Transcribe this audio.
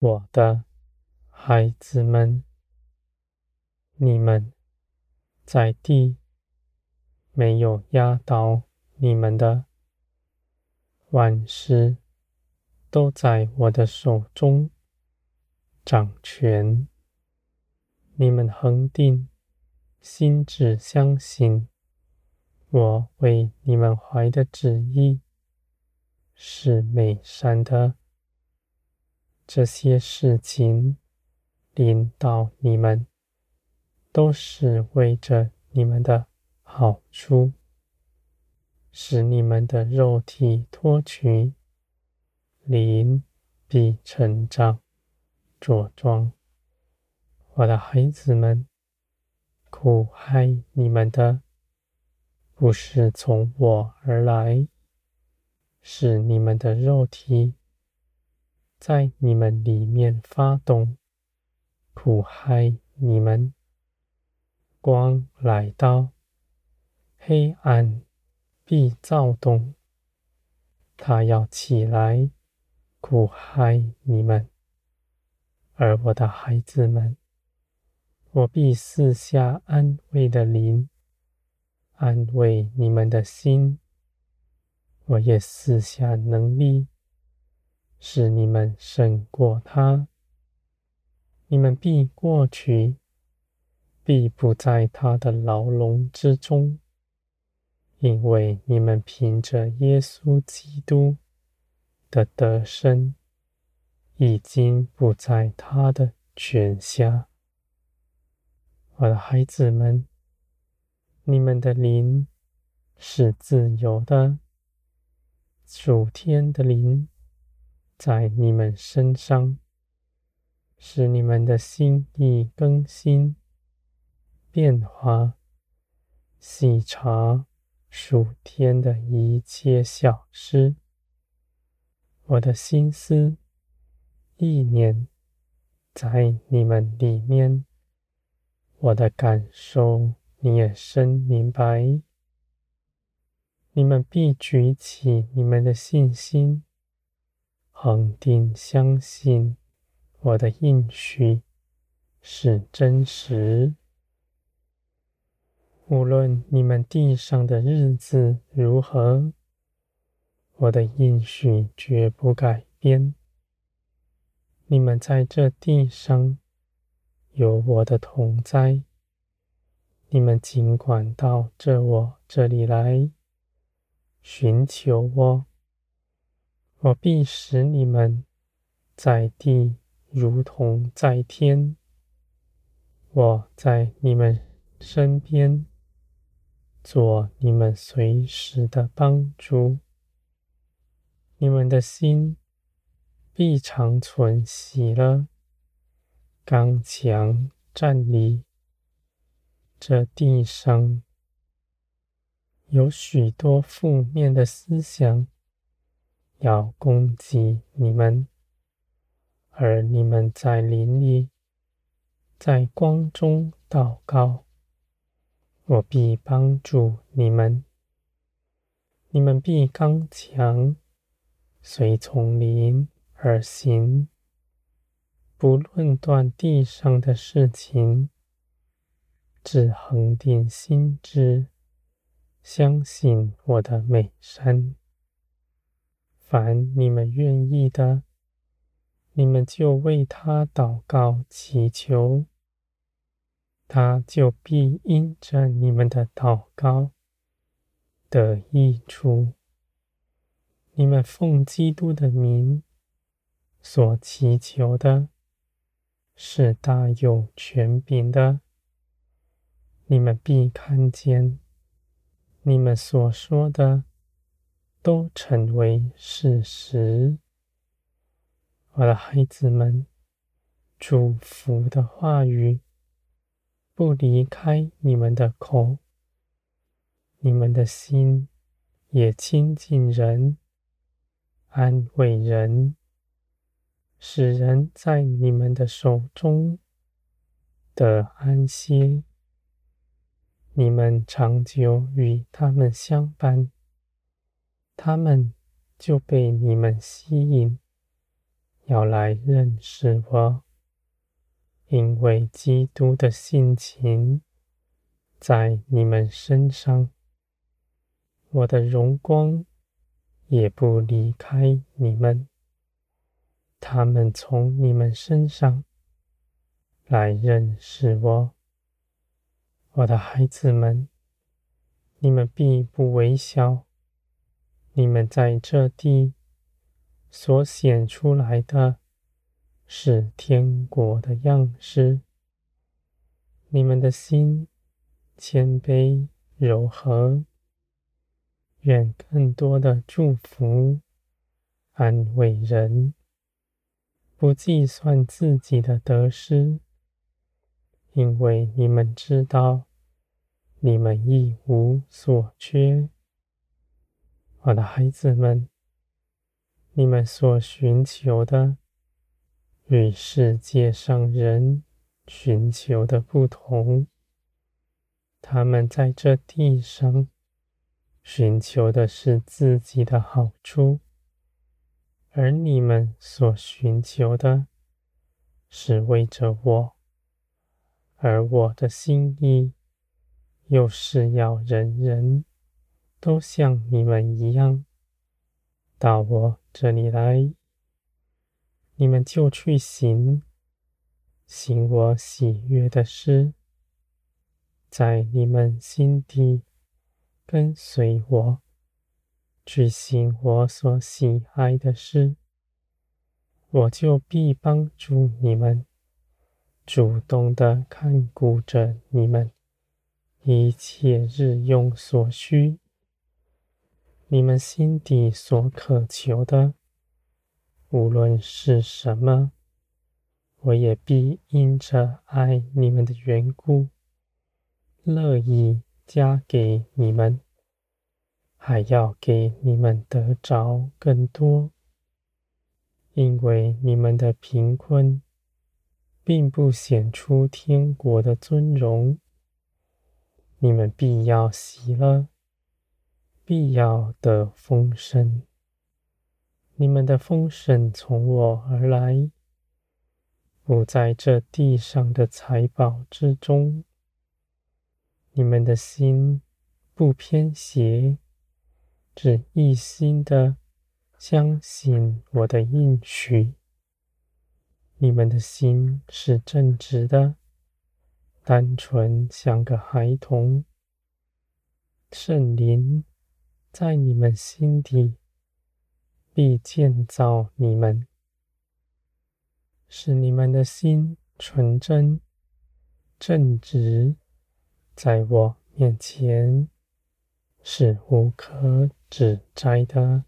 我的孩子们，你们在地没有压倒你们的，万事都在我的手中掌权。你们恒定心只相信，我为你们怀的旨意是美善的。这些事情临到你们，都是为着你们的好处，使你们的肉体脱去，灵必成长茁壮。我的孩子们，苦害你们的，不是从我而来，是你们的肉体。在你们里面发动，苦害你们。光来到，黑暗必躁动。他要起来，苦害你们。而我的孩子们，我必赐下安慰的灵，安慰你们的心。我也赐下能力。使你们胜过他，你们必过去，必不在他的牢笼之中，因为你们凭着耶稣基督的得胜，已经不在他的权下。我的孩子们，你们的灵是自由的，属天的灵。在你们身上，使你们的心意更新、变化，细察属天的一切小事。我的心思意念在你们里面，我的感受你也深明白。你们必举起你们的信心。恒定相信我的应许是真实。无论你们地上的日子如何，我的应许绝不改变。你们在这地上有我的同在，你们尽管到这我这里来寻求我。我必使你们在地如同在天。我在你们身边，做你们随时的帮助。你们的心必长存喜乐，刚强站立。这地上有许多负面的思想。要攻击你们，而你们在林里，在光中祷告，我必帮助你们。你们必刚强，随从灵而行，不论断地上的事情，只恒定心之，相信我的美善。凡你们愿意的，你们就为他祷告祈求，他就必因着你们的祷告得益处。你们奉基督的名所祈求的，是大有权柄的，你们必看见你们所说的。都成为事实，我的孩子们，祝福的话语不离开你们的口，你们的心也亲近人，安慰人，使人在你们的手中得安歇。你们长久与他们相伴。他们就被你们吸引，要来认识我，因为基督的性情在你们身上，我的荣光也不离开你们。他们从你们身上来认识我，我的孩子们，你们必不微小。你们在这地所显出来的是天国的样式。你们的心谦卑柔和，愿更多的祝福安慰人，不计算自己的得失，因为你们知道，你们一无所缺。我的孩子们，你们所寻求的与世界上人寻求的不同。他们在这地上寻求的是自己的好处，而你们所寻求的是为着我，而我的心意又是要人人。都像你们一样，到我这里来，你们就去行，行我喜悦的事，在你们心底跟随我，去行我所喜爱的事，我就必帮助你们，主动的看顾着你们一切日用所需。你们心底所渴求的，无论是什么，我也必因着爱你们的缘故，乐意加给你们，还要给你们得着更多，因为你们的贫困，并不显出天国的尊荣，你们必要喜乐。必要的丰盛，你们的丰盛从我而来，不在这地上的财宝之中。你们的心不偏斜，只一心的相信我的应许。你们的心是正直的，单纯像个孩童，圣灵。在你们心底，必建造你们，使你们的心纯真、正直，在我面前是无可指摘的。